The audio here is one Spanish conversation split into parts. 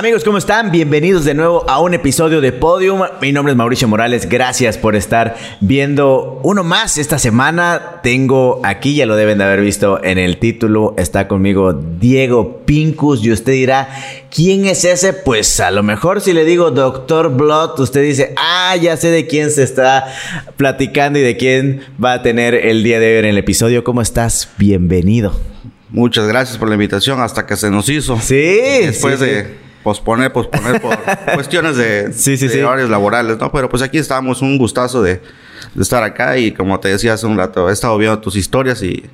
Amigos, ¿cómo están? Bienvenidos de nuevo a un episodio de Podium. Mi nombre es Mauricio Morales. Gracias por estar viendo uno más esta semana. Tengo aquí, ya lo deben de haber visto en el título, está conmigo Diego Pincus y usted dirá, ¿quién es ese? Pues a lo mejor si le digo Doctor Blood, usted dice, ah, ya sé de quién se está platicando y de quién va a tener el día de hoy en el episodio. ¿Cómo estás? Bienvenido. Muchas gracias por la invitación hasta que se nos hizo. Sí. Después de posponer, posponer por cuestiones de, Sí, sí, sí. horarios laborales, ¿no? Pero pues aquí estamos, un gustazo de, de estar acá y como te decía hace un rato, he estado viendo tus historias y,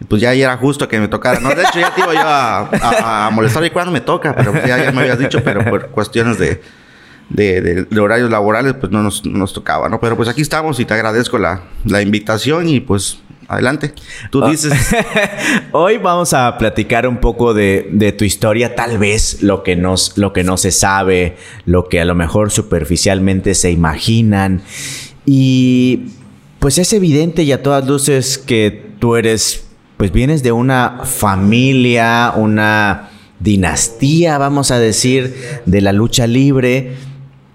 y pues ya era justo que me tocara, ¿no? De hecho ya te iba yo a, a- a molestar y cuando me toca, pero pues ya, ya me habías dicho, pero por cuestiones de, de, de- de horarios laborales pues no nos, no nos tocaba, ¿no? Pero pues aquí estamos y te agradezco la, la invitación y pues adelante. Tú Ah. dices... Hoy vamos a platicar un poco de, de tu historia, tal vez lo que, nos, lo que no se sabe, lo que a lo mejor superficialmente se imaginan. Y pues es evidente y a todas luces que tú eres, pues vienes de una familia, una dinastía, vamos a decir, de la lucha libre.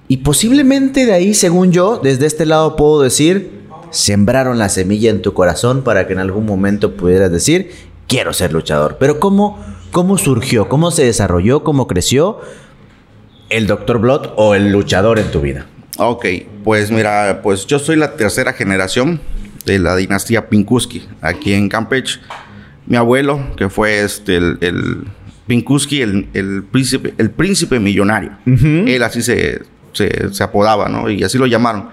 Y posiblemente de ahí, según yo, desde este lado puedo decir, sembraron la semilla en tu corazón para que en algún momento pudieras decir, quiero ser luchador. Pero ¿cómo, cómo surgió? ¿Cómo se desarrolló? ¿Cómo creció el Dr. Blood o el luchador en tu vida? Ok, pues mira, pues yo soy la tercera generación de la dinastía Pinkuski aquí en Campeche. Mi abuelo, que fue este el, el Pinkuski, el, el príncipe, el príncipe millonario. Él así se, se, se apodaba, ¿no? Y así lo llamaron.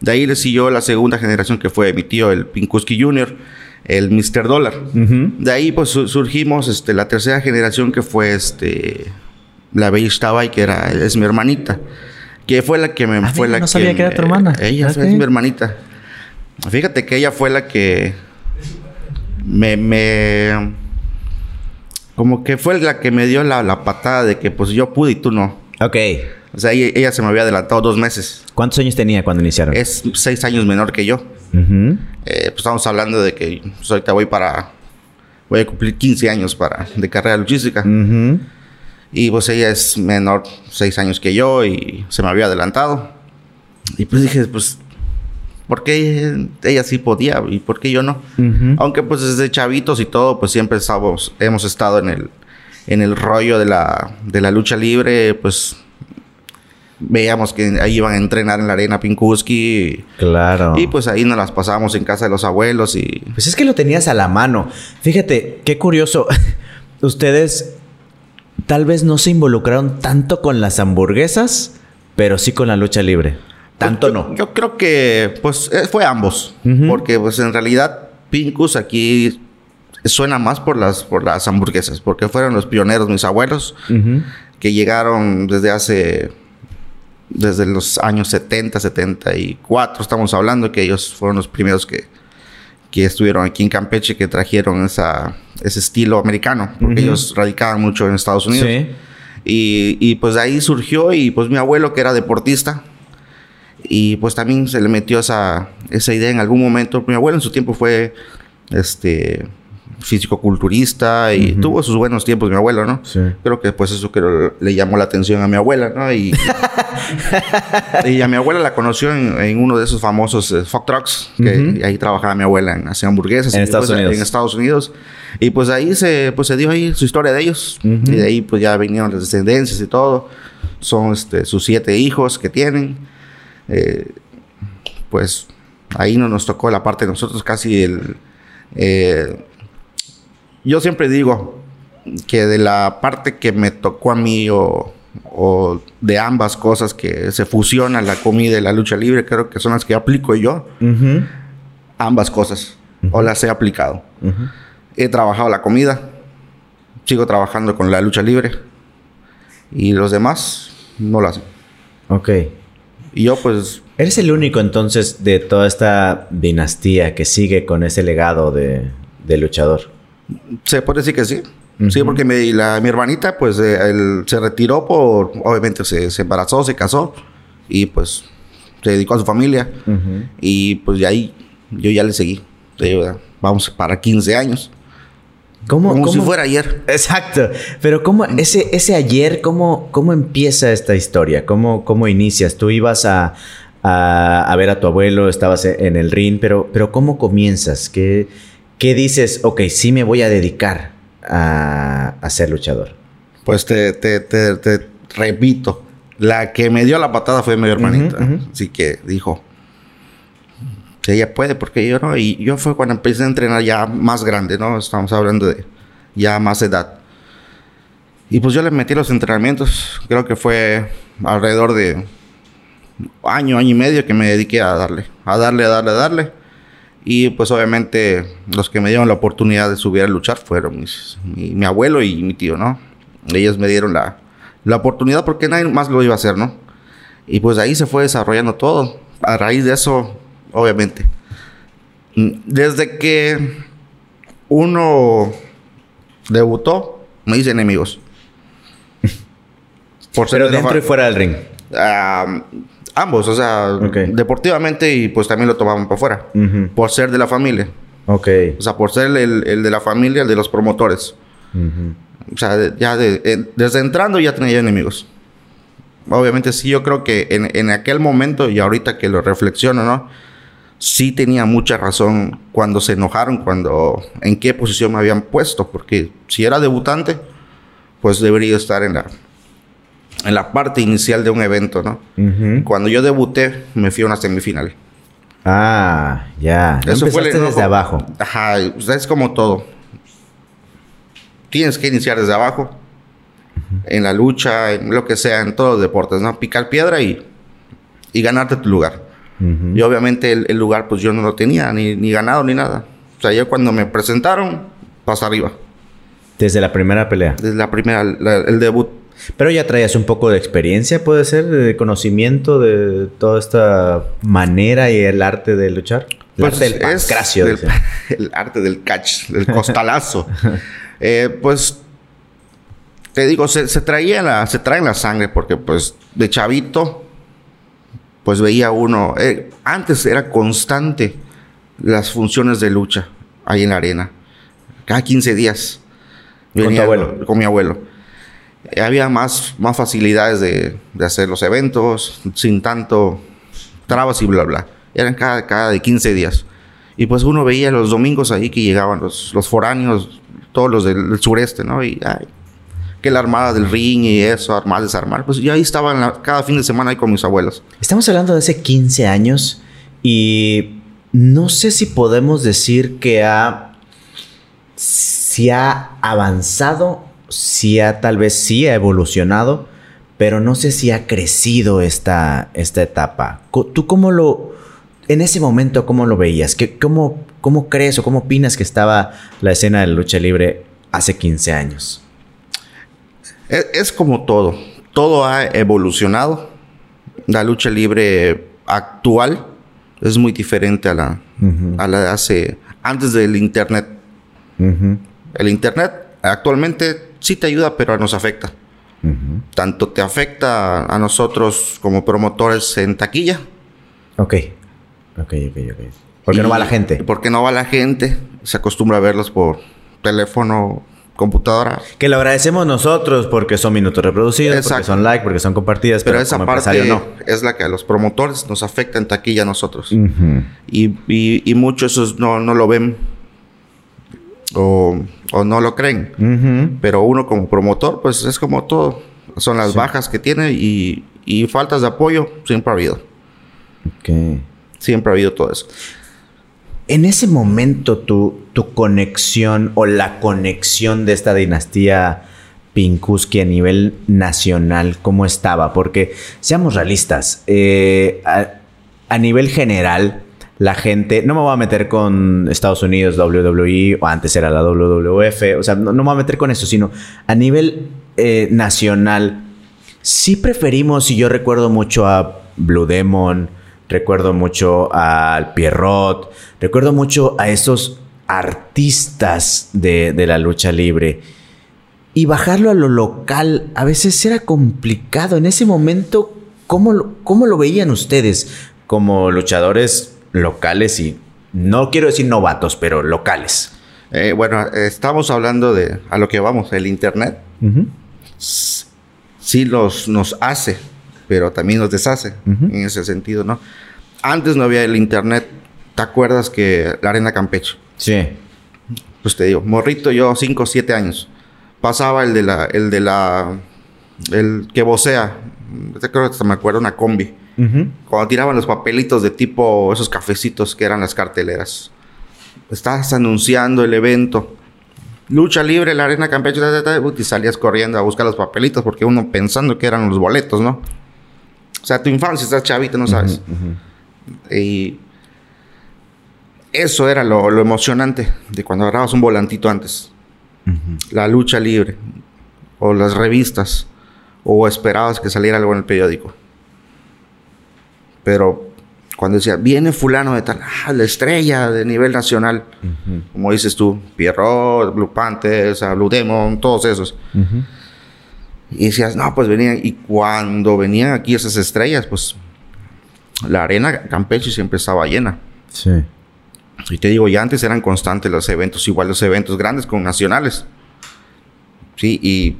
De ahí le siguió la segunda generación que fue mi tío, el Pinkuski Jr., el Mr. Dollar. De ahí pues su- surgimos este, la tercera generación que fue este la Bella Tabay, que era, es mi hermanita. Que fue la que me Ah, fue mira, la no que sabía que era tu hermana. Ella Ok. es mi hermanita. Fíjate que ella fue la que me, me como que fue la que me dio la, la patada de que pues yo pude y tú no. Ok. O sea, ella, ella se me había adelantado dos meses. ¿Cuántos años tenía cuando iniciaron? Es seis años menor que yo. Eh, pues estamos hablando de que pues, ahorita voy para... Voy a cumplir 15 años para, de carrera luchística. Ujú. Y pues ella es menor, seis años que yo y se me había adelantado. Y pues dije, pues, ¿por qué ella sí podía y por qué yo no? Aunque pues desde chavitos y todo, pues siempre estamos, hemos estado en el, en el rollo de la, de la lucha libre, pues veíamos que ahí iban a entrenar en la arena Pinkuski Claro. y, pues ahí nos las pasábamos en casa de los abuelos y Pues es que lo tenías a la mano. Fíjate, qué curioso. Ustedes tal vez no se involucraron tanto con las hamburguesas, pero sí con la lucha libre. Tanto Yo- no. Yo creo que pues eh, fue ambos, porque pues en realidad Pinkus aquí suena más por las por las hamburguesas, porque fueron los pioneros mis abuelos que llegaron desde hace desde los años 70, 74, estamos hablando que ellos fueron los primeros que que estuvieron aquí en Campeche que trajeron esa ese estilo americano, porque Ujú. ellos radicaban mucho en Estados Unidos. Sí. Y, y, pues de ahí surgió y pues mi abuelo que era deportista y pues también se le metió esa, esa idea en algún momento. Mi abuelo en su tiempo fue este físico-culturista y tuvo sus buenos tiempos mi abuelo, ¿no? Sí. Creo que pues eso creo le llamó la atención a mi abuela, ¿no? Y, y a mi abuela la conoció en, en uno de esos famosos eh, fuck trucks, que y ahí trabajaba mi abuela en hacer hamburguesas. En Estados pues, Unidos. En Estados Unidos. Y pues ahí se, pues, se dio ahí su historia de ellos. Y de ahí pues ya vinieron las descendencias y todo. Son este, sus siete hijos que tienen. Eh, pues ahí no nos tocó la parte de nosotros casi el... eh, yo siempre digo que de la parte que me tocó a mí o, o de ambas cosas que se fusionan la comida y la lucha libre, creo que son las que aplico yo, ambas cosas, o las he aplicado. He trabajado la comida, sigo trabajando con la lucha libre y los demás no lo hacen. Ok. Y yo pues Eres el único entonces de toda esta dinastía que sigue con ese legado de, de luchador. Se puede decir que sí. Sí, porque mi, la, mi hermanita pues eh, él se retiró por, obviamente se, se embarazó, se casó y pues se dedicó a su familia. Y pues de ahí yo ya le seguí. Vamos para 15 años. ¿Cómo, como si fuera ayer. Exacto. Pero ¿cómo, ese, ese ayer, ¿cómo, cómo empieza esta historia? ¿Cómo, cómo inicias? Tú ibas a, a, a ver a tu abuelo, estabas en el ring, pero, pero ¿cómo comienzas? ¿Qué, qué dices? Ok, sí me voy a dedicar a, a ser luchador. Pues te, te, te, te repito, la que me dio la patada fue mi hermanita. Así que dijo, que ella puede, porque yo no. Y yo fue cuando empecé a entrenar ya más grande, ¿no? Estamos hablando de ya más edad. Y pues yo le metí los entrenamientos, creo que fue alrededor de año, año y medio que me dediqué a darle, a darle, a darle, a darle. Y pues obviamente los que me dieron la oportunidad de subir a luchar fueron mis- mi, mi abuelo y mi tío, ¿no? Ellos me dieron la, la oportunidad porque nadie más lo iba a hacer, ¿no? Y pues ahí se fue desarrollando todo. A raíz de eso, obviamente. mm, Desde que uno debutó, me hice enemigos. Por ser Pero dentro y fuera del ring. Ah, ambos, o sea, deportivamente y pues también lo tomaban para afuera. Por ser de la familia. Ok. O sea, por ser el, el de la familia, el de los promotores. O sea, ya de- eh, desde entrando ya tenía enemigos. Obviamente sí, yo creo que en, en aquel momento y ahorita que lo reflexiono, ¿no? Sí tenía mucha razón cuando se enojaron, cuando en qué posición me habían puesto, porque si era debutante, pues debería estar en la, en la parte inicial de un evento, ¿no? Ujú. Cuando yo debuté, me fui a una semifinal. Ah, ya. No Eso fue el desde abajo. Ajá, o sea, es como todo. Tienes que iniciar desde abajo. En la lucha, en lo que sea, en todos los deportes, ¿no? Picar piedra y, y ganarte tu lugar. Ujú. Y obviamente el, el lugar, pues yo no lo tenía, ni, ni ganado ni nada. O sea, yo cuando me presentaron, pasa arriba. Desde la primera pelea. Desde la primera, la- el debut. Pero ya traías un poco de experiencia, puede ser, de conocimiento de toda esta manera y el arte de luchar. El Pues arte del pancracio, del- el arte del catch, del costalazo. Eh, pues te digo, se, se traía la, se trae la sangre porque pues de chavito, pues veía uno, eh, antes era constante las funciones de lucha ahí en la arena, cada 15 días. ¿Con tu Venía abuelo? Con mi abuelo. Había más, más facilidades de, de hacer los eventos sin tanto trabas y bla, bla. Eran cada, cada de 15 días. Y pues uno veía los domingos ahí que llegaban los, los foráneos, todos los del, sureste, ¿no? Y ay, que la armada del ring y eso, armar, desarmar. Pues yo ahí estaba la- cada fin de semana ahí con mis abuelos. Estamos hablando de hace 15 años y no sé si podemos decir que ha si ha avanzado, si ha tal vez sí ha evolucionado, pero no sé si ha crecido esta, esta etapa. ¿Tú cómo lo, en ese momento, cómo lo veías? ¿Qué, cómo, ¿Cómo crees o cómo opinas que estaba la escena de la lucha libre hace 15 años? Es, es como todo. Todo ha evolucionado. La lucha libre actual es muy diferente a la, Ujú, a la de hace... Antes del internet. El internet actualmente sí te ayuda, pero nos afecta. Tanto te afecta a nosotros como promotores en taquilla. Ok, ok, ok, ok. Porque no y- va la gente. Porque no va la gente. Se acostumbra a verlos por teléfono, computadora. Que lo agradecemos nosotros porque son minutos reproducidos, porque son like, porque son compartidas, Pero, pero, esa como parte no. es la que a los promotores nos afecta en taquilla a nosotros. Y, y, y muchos no, no lo ven o, o no lo creen. Pero uno como promotor, pues es como todo. Son las Sí. bajas que tiene y, y faltas de apoyo, siempre ha habido. Siempre ha habido todo eso. En ese momento, tu, tu conexión o la conexión de esta dinastía Pinkuski a nivel nacional, ¿cómo estaba? Porque, seamos realistas, eh, a, a nivel general, la gente, no me voy a meter con Estados Unidos, WWE, o antes era la WWF, o sea, no, me voy a meter con eso, sino a nivel eh, nacional, sí preferimos, y yo recuerdo mucho a Blue Demon, recuerdo mucho al Pierrot, recuerdo mucho a esos artistas de, de la lucha libre. Y bajarlo a lo local a veces era complicado. En ese momento, ¿cómo cómo lo veían ustedes como luchadores locales y no quiero decir novatos, pero locales? Eh, bueno, estamos hablando de a lo que vamos, el internet. Sí los, nos hace, pero también nos deshace en ese sentido, ¿no? Antes no había el internet. ¿Te acuerdas que la arena Campeche? Sí. Pues te digo, morrito yo, 5 o 7 años. Pasaba el de la, el de la, el que vocea. Te creo que me acuerdo una combi. Cuando tiraban los papelitos de tipo esos cafecitos que eran las carteleras. Estás anunciando el evento. Lucha libre, la arena Campeche, y salías corriendo a buscar los papelitos porque uno pensando que eran los boletos, ¿no? O sea, tu infancia, estás chavito, no sabes. Y eso era lo, emocionante de cuando agarrabas un volantito antes. La lucha libre, o las revistas, o esperabas que saliera algo en el periódico. Pero cuando decía, viene fulano de tal, ah, la estrella de nivel nacional, como dices tú, Pierrot, Blue Panthers, Blue Demon, todos esos. Y decías, no, pues venían, y cuando venían aquí esas estrellas, pues la arena Campeche siempre estaba llena. Sí. Y te digo, ya antes eran constantes los eventos, igual los eventos grandes con nacionales. Sí, y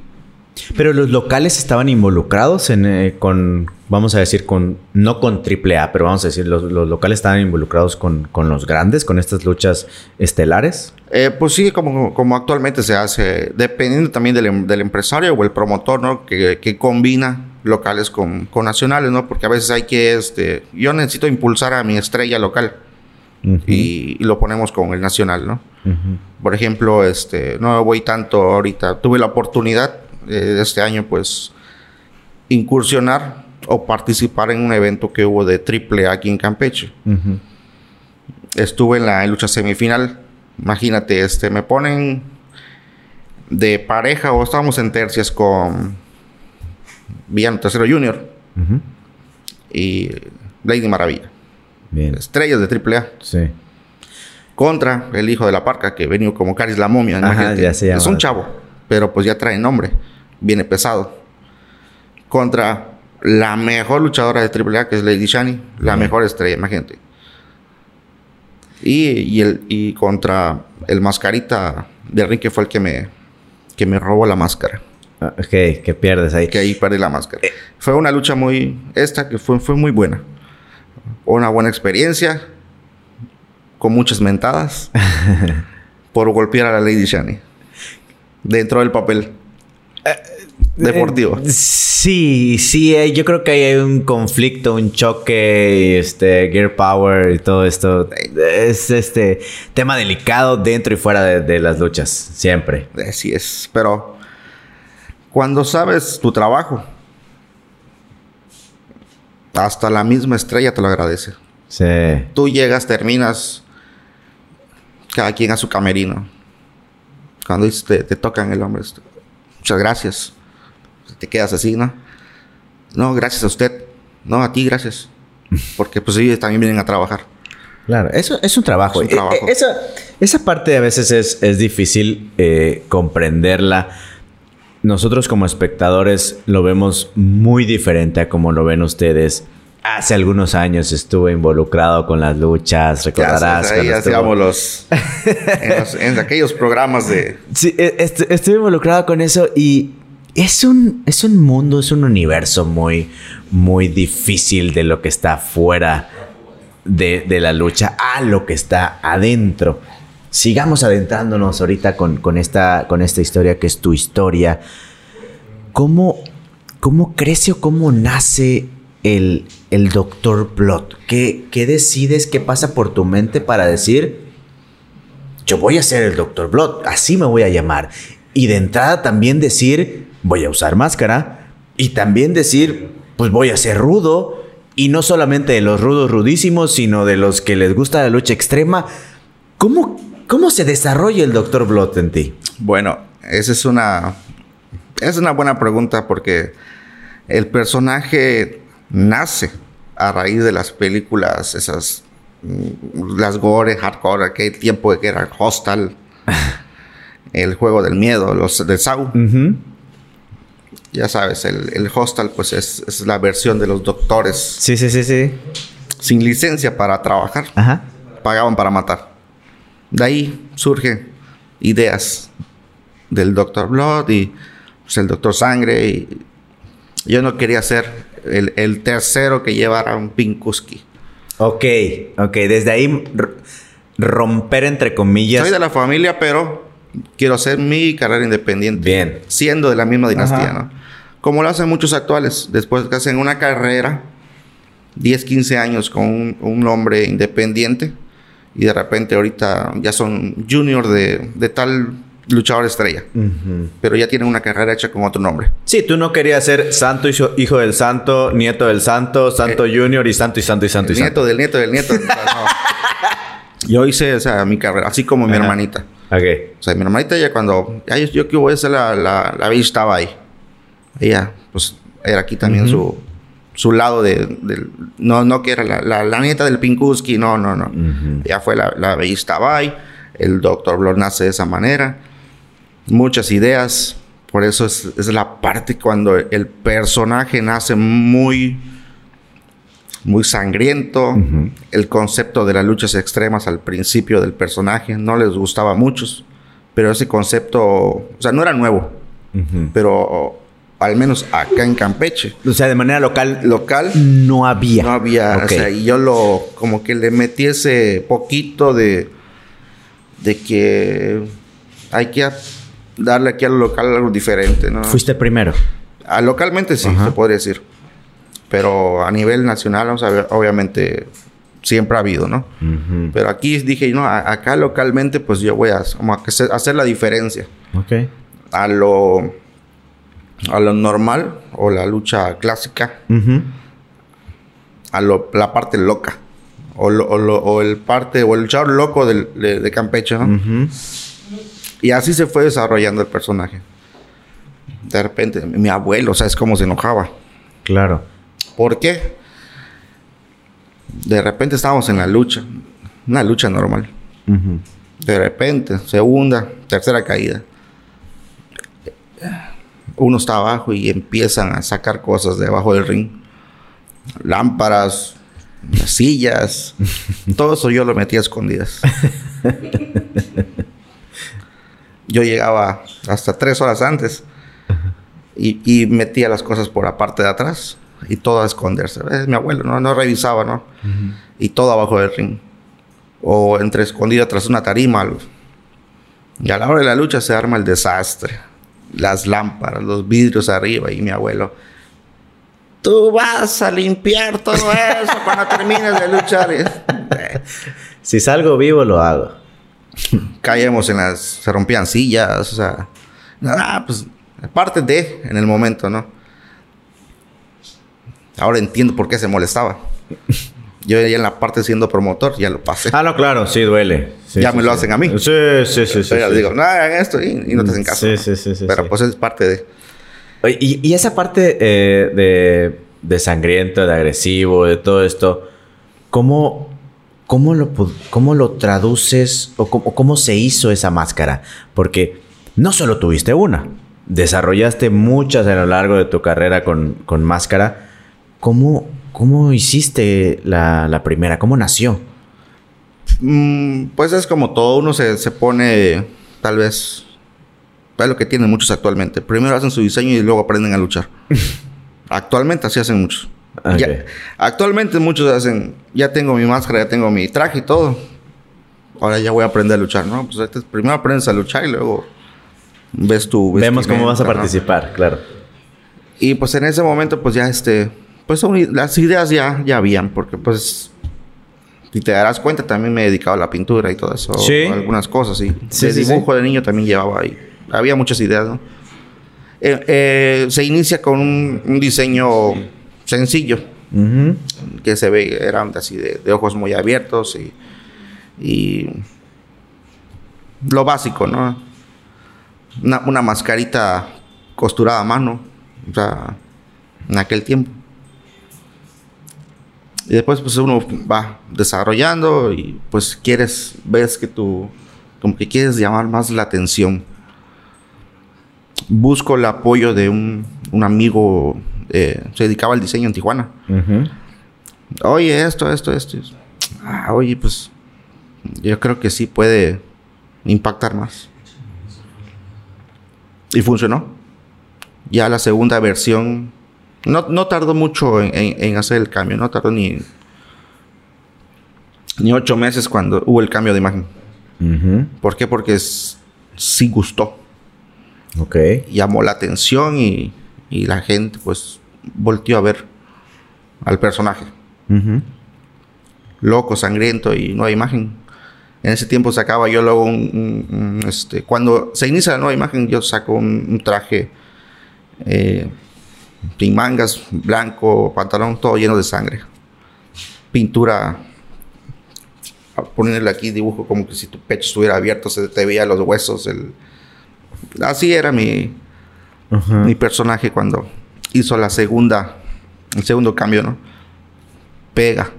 pero los locales estaban involucrados en, eh, con, vamos a decir, con, no con AAA, pero vamos a decir, los, locales estaban involucrados con, los grandes, con estas luchas estelares. Eh, pues sí, como, como actualmente se hace, dependiendo también del, em, empresario o el promotor, ¿no? Que, combina locales con, nacionales, ¿no? Porque a veces hay que, este, yo necesito impulsar a mi estrella local. y, lo ponemos con el nacional, ¿no? Por ejemplo, este, no voy tanto ahorita. Tuve la oportunidad de este año, pues, incursionar o participar en un evento que hubo de triple aquí en Campeche. Estuve en la lucha semifinal. Imagínate, este, me ponen de pareja o estábamos en tercias con Villano Tercero Junior y Lady Maravilla. Estrellas de triple A. Sí. Contra el hijo de la parca que venía como Caris la momia. es un chavo, pero pues ya trae nombre viene pesado. Contra la mejor luchadora de AAA, que es Lady Shani, la mejor estrella, imagínate. Y, y, el, y contra el mascarita de ring, que fue el que me, que me robó la máscara. Ah, ok, que pierdes ahí. Que ahí perdí la máscara. Eh. Fue una lucha muy. Esta que fue, fue muy buena. Una buena experiencia. Con muchas mentadas. por golpear a la Lady Shani. Dentro del papel. Eh, deportivo. sí, sí, eh, yo creo que hay un conflicto, un choque, este, gear power y todo esto. Es este tema delicado dentro y fuera de, las luchas, siempre. Así es, pero cuando sabes tu trabajo, hasta la misma estrella te lo agradece. Sí. Tú llegas, terminas, cada quien a su camerino. Cuando te, te tocan el hombre, muchas gracias. Te quedas así, ¿no? No, gracias a usted. No, a ti, gracias. Porque pues ellos también vienen a trabajar. Claro, eso es un trabajo. Eh, eh, esa, esa, parte a veces es, es difícil eh, comprenderla. Nosotros como espectadores lo vemos muy diferente a como lo ven ustedes. Hace algunos años estuve involucrado con las luchas, recordarás. Ya, estuvo... los, en aquellos programas de... Sí, e, estuve involucrado con eso y es un, es un mundo, es un universo muy, muy difícil de lo que está fuera de, la lucha a lo que está adentro. Sigamos adentrándonos ahorita con, con, esta, con esta historia que es tu historia. ¿Cómo, cómo crece o cómo nace el, el Doctor Plot? ¿Qué, ¿Qué decides? ¿Qué pasa por tu mente para decir, yo voy a ser el Doctor Blood, así me voy a llamar? Y de entrada también decir, voy a usar máscara. Y también decir, pues voy a ser rudo. Y no solamente de los rudos rudísimos, sino de los que les gusta la lucha extrema. ¿Cómo, cómo se desarrolla el Doctor Blood en ti? Bueno, esa es una, es una buena pregunta porque el personaje nace a raíz de las películas, esas, mm, las gore, hardcore, aquel tiempo que era Hostal, el juego del miedo, los de Saw. Ya sabes, el, el Hostal, pues es, es, la versión de los doctores. Sí, sí, sí, sí. Sin licencia para trabajar. Pagaban para matar. De ahí surge ideas del Doctor Blood y pues, el Doctor Sangre. Y yo no quería ser el, el tercero que llevara un Pinkuski. Ok, ok. Desde ahí romper entre comillas. Soy de la familia, pero quiero hacer mi carrera independiente. Bien. Siendo de la misma dinastía, Ajá. ¿no? Como lo hacen muchos actuales. Después que hacen una carrera, 10, 15 años con un, un hombre independiente. Y de repente ahorita ya son junior de, de tal luchador estrella. Pero ya tienen una carrera hecha con otro nombre. Sí, tú no querías ser santo hijo, hijo del santo, nieto del santo, santo junior y santo y santo y santo y Eh, El santo. nieto del nieto del nieto. No. Yo hice o sea, mi carrera, así como mi Ajá. hermanita. Ok. O sea, mi hermanita ya cuando... Ya yo, yo que voy a ser la... La, la estaba ahí. Ella, pues, era aquí también su... Su lado de... no, no que era la, la, la nieta del Pinkuski. No, no, no. Ella fue la... La ahí. El Doctor Blood nace de esa manera. Muchas ideas. Por eso es, es la parte cuando el personaje nace muy... Muy sangriento. El concepto de las luchas extremas al principio del personaje no les gustaba a muchos, pero ese concepto, o sea, no era nuevo, pero al menos acá en Campeche, O sea, de manera local local, no había. no había, o sea, y yo lo, como que le metí ese poquito de, de que hay que darle aquí al local algo diferente, ¿no? Fuiste primero. Ah, localmente sí, Ajá. se podría decir. Pero a nivel nacional, vamos a ver, obviamente siempre ha habido, ¿no? Ujú. Pero aquí dije, no, acá localmente, pues yo voy a, como a hacer, hacer la diferencia. Ok. A lo, a lo normal o la lucha clásica, Ujú. a lo, la parte loca. O, lo- o lo- o el parte, o el luchador loco del- de, de Campeche, ¿no? Ujú. Y así se fue desarrollando el personaje. De repente, mi abuelo, ¿sabes cómo se enojaba? Claro. ¿Por qué? De repente estábamos en la lucha, una lucha normal. De repente, segunda, tercera caída. Uno está abajo y empiezan a sacar cosas debajo del ring. Lámparas, sillas. Todo eso yo lo metía a escondidas. Yo llegaba hasta tres horas antes y, y metía las cosas por la parte de atrás y todo a esconderse. Es mi abuelo, no, no revisaba, ¿no? Y todo abajo del ring o entre escondido tras una tarima. algo. Y a la hora de la lucha se arma el desastre. Las lámparas, los vidrios arriba y mi abuelo. Tú vas a limpiar todo eso cuando termines de luchar. Si salgo vivo, lo hago. caemos en las... Se rompían sillas, o sea... Ah, pues... Parte de en el momento, ¿no? Ahora entiendo por qué se molestaba. Yo ya en la parte siendo promotor ya lo pasé. Ah, no, claro, sí duele. Sí, Ya sí, me lo sí. hacen a mí. Sí, sí, sí, sí. Sí. les digo, no hagan esto y, y no te hacen caso. Sí, sí, sí, Pero pues es parte de... Y, y esa parte eh, de, de sangriento, de agresivo, de todo esto, ¿cómo, cómo, lo, cómo lo traduces o cómo, cómo se hizo esa máscara? Porque no solo tuviste una, desarrollaste muchas a lo largo de tu carrera con, con máscara. ¿Cómo, cómo hiciste la, la primera? ¿Cómo nació? Mm, pues es como todo, uno se, se pone, tal vez, es lo que tienen muchos actualmente. Primero hacen su diseño y luego aprenden a luchar. actualmente así hacen muchos. Ya- actualmente muchos hacen, ya tengo mi máscara, ya tengo mi traje y todo. Ahora ya voy a aprender a luchar, ¿no? Pues primero aprendes a luchar y luego ves tu... Vemos cómo vas a participar, claro. Y pues en ese momento, pues ya este, pues las ideas ya, ya habían, porque pues, si te darás cuenta, también me he dedicado a la pintura y todo eso, Sí. algunas cosas, sí. Sí, de sí, dibujo de niño también llevaba ahí. Había muchas ideas, ¿no? Eh, eh, se inicia con un, un diseño sencillo, que se ve, eran así de, de ojos muy abiertos y, y lo básico, ¿no? Una, una mascarita costurada a mano, o sea, en aquel tiempo. Y después pues uno va desarrollando y pues quieres, ves que tú, como que quieres llamar más la atención. Busco el apoyo de un, un amigo, eh, se dedicaba al diseño en Tijuana. Oye, esto, esto, esto. Ah, oye, pues yo creo que sí puede impactar más. Y funcionó. Ya la segunda versión no, no tardó mucho en, en, hacer el cambio, no tardó ni, ni ocho meses cuando hubo el cambio de imagen. ¿Por qué? Porque sí gustó. Ok. Llamó la atención y, y, la gente pues volteó a ver al personaje. Loco, sangriento y nueva imagen. En ese tiempo sacaba yo luego un, este, cuando se inicia la nueva imagen yo saco un, traje eh, sin mangas, blanco, pantalón todo lleno de sangre. Pintura, a ponerle aquí dibujo como que si tu pecho estuviera abierto, se te veía los huesos. El... Así era mi, mi personaje cuando hizo la segunda, el segundo cambio, ¿no? Pega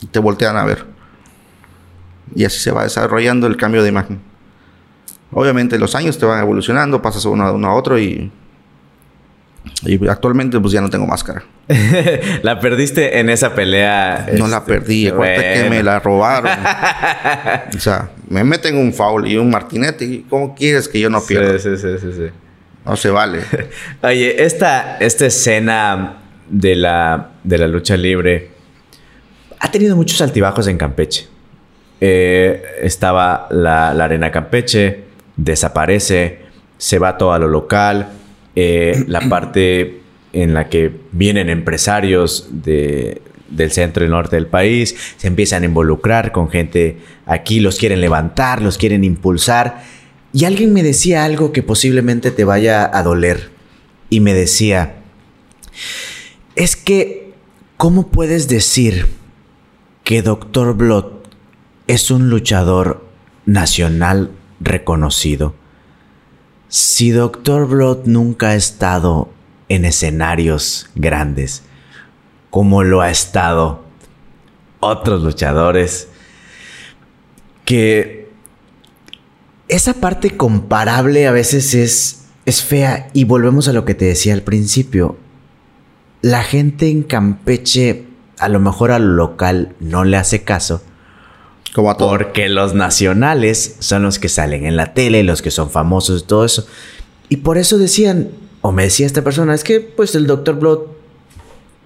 y te voltean a ver. Y así se va desarrollando el cambio de imagen. Obviamente los años te van evolucionando, pasas uno a uno a otro y y actualmente pues ya no tengo máscara. ¿La perdiste en esa pelea? No la este, perdí. Acuérdate que me la robaron. o sea, me meten un foul y un martinete. ¿Cómo quieres que yo no pierda? Sí, sí, sí, sí. No se vale. Oye, esta, esta escena de la, de la lucha libre ha tenido muchos altibajos en Campeche. Eh, estaba la, la arena Campeche, desaparece, se va todo a lo local eh, la parte en la que vienen empresarios de, del centro y norte del país, se empiezan a involucrar con gente aquí, los quieren levantar, los quieren impulsar. Y alguien me decía algo que posiblemente te vaya a doler. Y me decía, es que, ¿cómo puedes decir que Dr. Blood es un luchador nacional reconocido? Si Doctor Blood nunca ha estado en escenarios grandes, como lo ha estado otros luchadores, que esa parte comparable a veces es, es fea y volvemos a lo que te decía al principio. La gente en Campeche, a lo mejor al local no le hace caso, como a Porque los nacionales son los que salen en la tele, los que son famosos y todo eso. Y por eso decían, o me decía esta persona, es que pues el Dr. Blood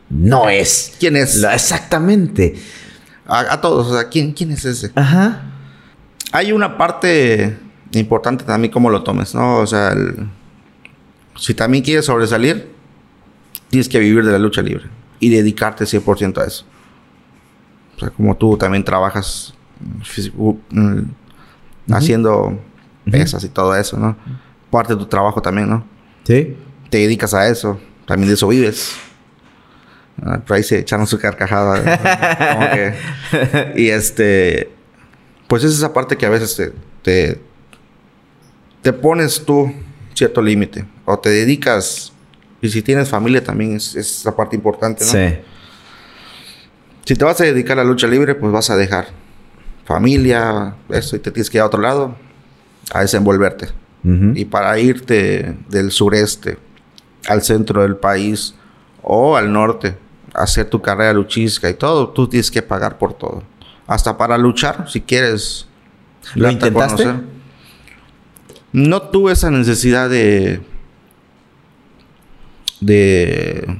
no es. ¿Quién es? exactamente. A, todos, o sea, ¿quién, ¿quién es ese? Ajá. Hay una parte importante también cómo lo tomes, ¿no? O sea, si también quieres sobresalir, tienes que vivir de la lucha libre y dedicarte 100% a eso. O sea, como tú también trabajas Mm, haciendo pesas y todo eso, ¿no? Parte de tu trabajo también, ¿no? Sí. Te dedicas a eso, también de eso vives. Ah, por ahí se echaron su carcajada. y este, pues es esa parte que a veces te, te, pones tú cierto límite o te dedicas. Y si tienes familia también es, es esa parte importante, ¿no? Sí. Si te vas a dedicar a la lucha libre, pues vas a dejar familia, eso, y te tienes que ir a otro lado a desenvolverte. Y para irte del sureste al centro del país o al norte, a hacer tu carrera luchística y todo, tú tienes que pagar por todo. Hasta para luchar, si quieres. ¿Lo intentaste? No tuve esa necesidad de. de.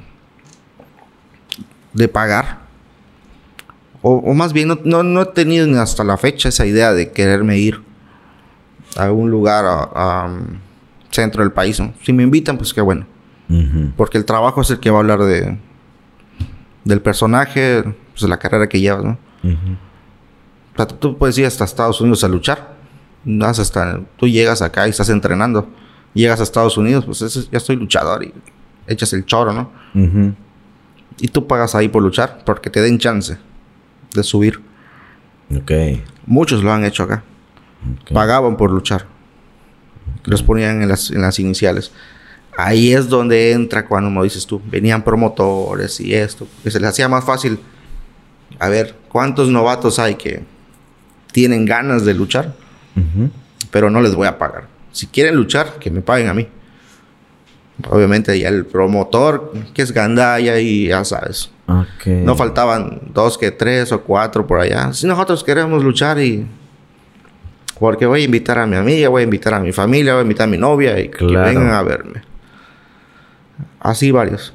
de pagar o, más bien no, he tenido hasta la fecha esa idea de quererme ir a algún lugar a, um, centro del país. Si me invitan, pues qué bueno. Porque el trabajo es el que va a hablar de del personaje, pues de la carrera que llevas, ¿no? tú puedes ir hasta Estados Unidos a luchar. Hasta, tú llegas acá y estás entrenando. Llegas a Estados Unidos, pues ya estoy luchador y echas el choro, ¿no? Y tú pagas ahí por luchar porque te den chance de subir. Ok. Muchos lo han hecho acá. Pagaban por luchar. Los ponían en las, en las iniciales. Ahí es donde entra cuando, como dices tú, venían promotores y esto, que se les hacía más fácil. A ver, ¿cuántos novatos hay que tienen ganas de luchar? Pero no les voy a pagar. Si quieren luchar, que me paguen a mí. Obviamente ya el promotor, que es Gandaya y ya sabes. No faltaban dos que tres o cuatro por allá. Si nosotros queremos luchar y Porque voy a invitar a mi amiga, voy a invitar a mi familia, voy a invitar a mi novia y que Claro. vengan a verme. Así varios.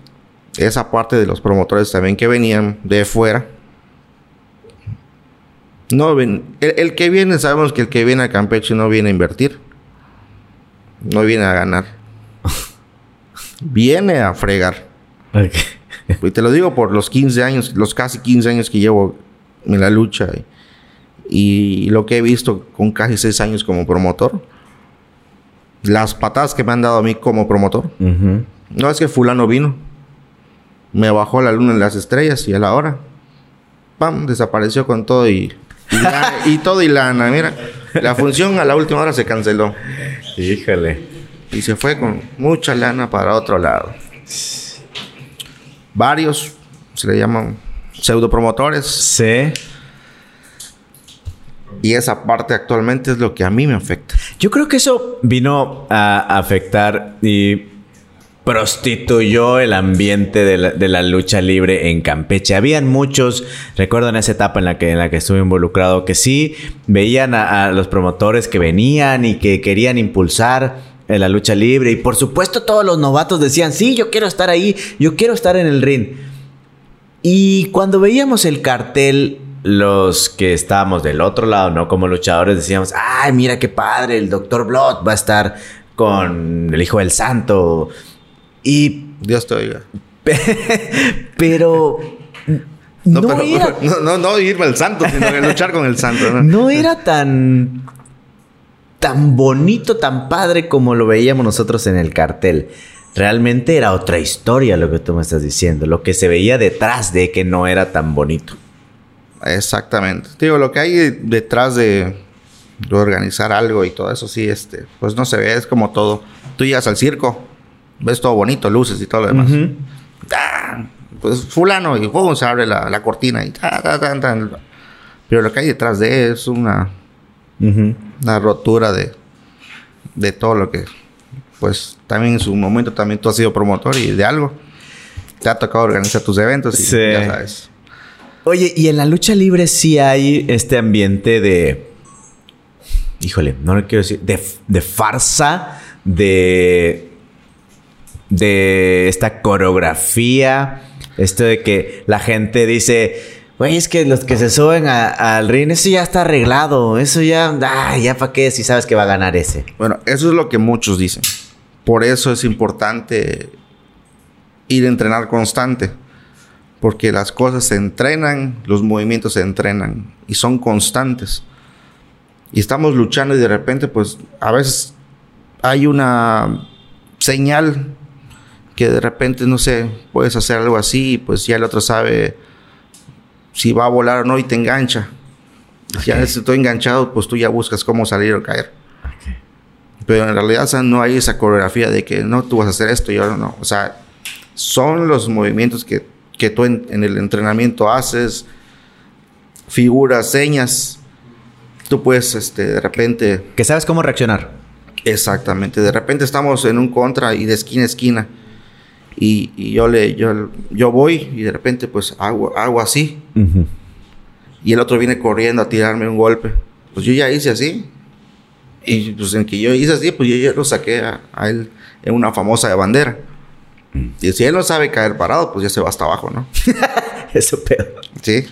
Esa parte de los promotores también que venían de fuera. No ven, el, el que viene, sabemos que el que viene a Campeche no viene a invertir. No viene a ganar. viene a fregar. Y te lo digo por los 15 años, los casi 15 años que llevo en la lucha y, y lo que he visto con casi 6 años como promotor. Las patadas que me han dado a mí como promotor. No es que fulano vino. Me bajó la luna en las estrellas y a la hora. ¡Pam! Desapareció con todo y... Y, la- y todo y lana. Mira, la función a la última hora se canceló. Híjole. Y se fue con mucha lana para otro lado. Varios se le llaman pseudopromotores. Sí. Y esa parte actualmente es lo que a mí me afecta. Yo creo que eso vino a afectar y prostituyó el ambiente de la, lucha libre en Campeche. Habían muchos, recuerdo en esa etapa en la que, en la que estuve involucrado, que sí veían a, los promotores que venían y que querían impulsar en la lucha libre. Y por supuesto todos los novatos decían, sí, yo quiero estar ahí, yo quiero estar en el ring. Y cuando veíamos el cartel, los que estábamos del otro lado, ¿no? Como luchadores, decíamos, ay, mira qué padre, el Dr. Blood va a estar con el Hijo del Santo. Y... Dios te oiga. pero... No, No, pero- era, no, no, no irme al santo, sino que luchar con el santo. ¿no? no era tan... Tan bonito, tan padre como lo veíamos nosotros en el cartel. Realmente era otra historia lo que tú me estás diciendo. Lo que se veía detrás de que no era tan bonito. Exactamente. Te Digo, lo que hay detrás de, de organizar algo y todo eso, sí, este, pues no se ve, es como todo. Tú llegas al circo, ves todo bonito, luces y todo lo demás. ¡Ah! Pues fulano, y ¡pum! se abre la, la cortina y ta, ta, ta. Pero lo que hay detrás de es una, una rotura de, de todo lo que, pues también en su momento también tú has sido promotor y de algo. Te ha tocado organizar tus eventos y Sí. ya sabes. Oye, y en la lucha libre sí hay este ambiente de. Híjole, no lo quiero decir. De, de farsa, de. De esta coreografía. Esto de que la gente dice. Güey, es que los que se suben al ring, eso ya está arreglado. Eso ya. Ah, ya para qué si sabes que va a ganar ese. Bueno, eso es lo que muchos dicen. Por eso es importante ir a entrenar constante. Porque las cosas se entrenan, los movimientos se entrenan y son constantes. Y estamos luchando y de repente, pues, a veces hay una señal que de repente, no sé, puedes hacer algo así y pues ya el otro sabe si va a volar o no y te engancha. Ya si estoy enganchado, pues tú ya buscas cómo salir o caer. Pero en realidad, o sea, no hay esa coreografía de que no, tú vas a hacer esto y yo no. O sea, son los movimientos que, que tú en, en el entrenamiento haces, figuras, señas. Tú puedes, este, de repente, Que sabes cómo reaccionar. exactamente, de repente estamos en un contra y de esquina a esquina. Y, y yo le, yo, yo voy y de repente, pues hago, hago así. Y el otro viene corriendo a tirarme un golpe. Pues yo ya hice así. Y pues en que yo hice así, pues yo ya lo saqué a, a él en una famosa de bandera. Y si él no sabe caer parado, pues ya se va hasta abajo, ¿no? Eso pedo. Sí.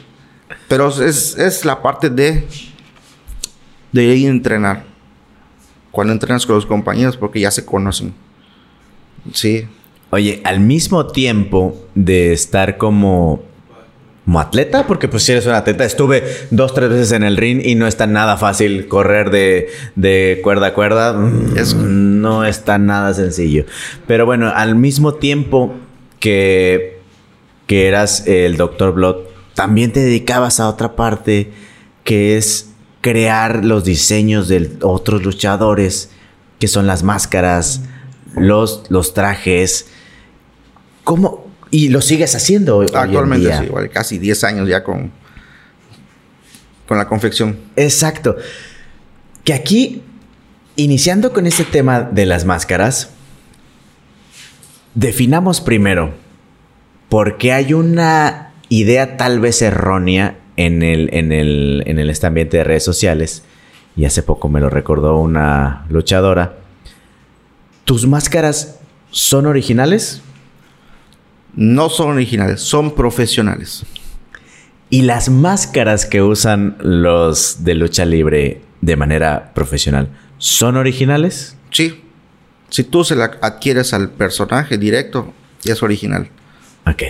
Pero es, es la parte de, de ir a entrenar. Cuando entrenas con los compañeros, porque ya se conocen. Sí. Oye, al mismo tiempo de estar como, como atleta, porque pues si eres un atleta, estuve dos, tres veces en el ring y no es tan nada fácil correr de, de cuerda a cuerda. Mm, no es tan nada sencillo. Pero bueno, al mismo tiempo que, que eras el Dr. Blood, también te dedicabas a otra parte que es crear los diseños de otros luchadores, que son las máscaras, los, los trajes. ¿Cómo? Y lo sigues haciendo hoy en Actualmente día. sí, igual casi 10 años ya con, con la confección. Exacto. Que aquí, iniciando con este tema de las máscaras, definamos primero, porque hay una idea tal vez errónea en el, en el, en el este ambiente de redes sociales, y hace poco me lo recordó una luchadora. ¿Tus máscaras son originales? No son originales, son profesionales. ¿Y las máscaras que usan los de lucha libre de manera profesional son originales? Sí. Si tú se la adquieres al personaje directo, ya es original. Ok.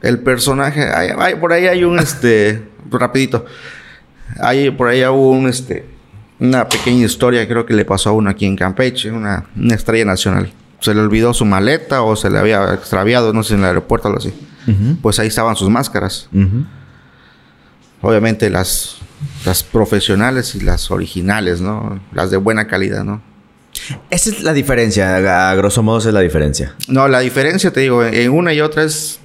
El personaje, por ahí hay un, este, rapidito. Hay, por ahí hubo un, este, una pequeña historia, creo que le pasó a uno aquí en Campeche, una, estrella nacional. Se le olvidó su maleta o se le había extraviado, no sé, en el aeropuerto o algo así. Pues ahí estaban sus máscaras. Obviamente las, las profesionales y las originales, ¿no? Las de buena calidad, ¿no? Esa es la diferencia, a grosso modo esa es la diferencia. No, la diferencia, te digo, en una y otra es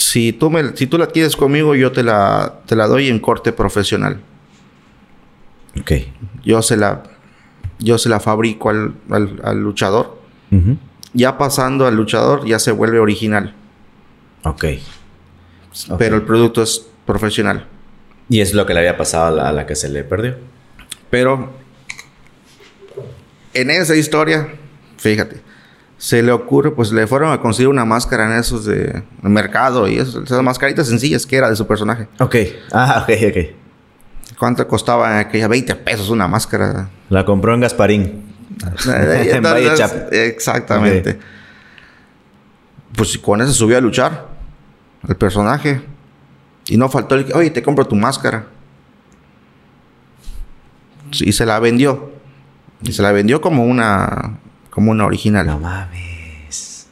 si tú, me, si tú la quieres conmigo, yo te la, te la doy en corte profesional. Ok. Yo se la, yo se la fabrico al, al, luchador. Ya pasando al luchador, ya se vuelve original. Ok. Pero el producto es profesional. Y es lo que le había pasado a la que se le perdió. Pero en esa historia, fíjate, se le ocurre, pues le fueron a conseguir una máscara en esos de mercado y esas mascaritas sencillas que era de su personaje. Ok. Ah, ok, ok. ¿Cuánto costaba aquella? 20 pesos una máscara. La compró en Gasparín. en Valle Exactamente. Pues con eso subió a luchar el personaje. Y no faltó el que, oye, te compro tu máscara. Y se la vendió. Y se la vendió como una como una original. No mames.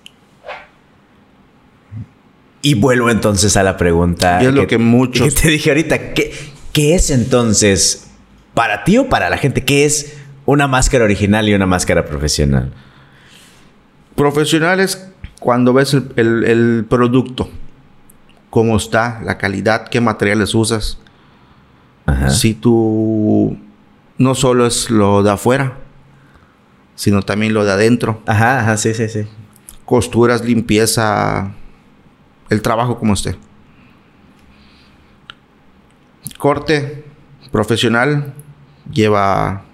Y vuelvo entonces a la pregunta. Y es lo que muchos. te dije ahorita. ¿qué, ¿Qué es entonces para ti o para la gente? ¿Qué es una máscara original y una máscara profesional? Profesional es cuando ves el, producto, cómo está, la calidad, qué materiales usas. Si tú no solo es lo de afuera, sino también lo de adentro. Ajá, ajá, sí, sí, sí. Costuras, limpieza, el trabajo como esté. Corte profesional lleva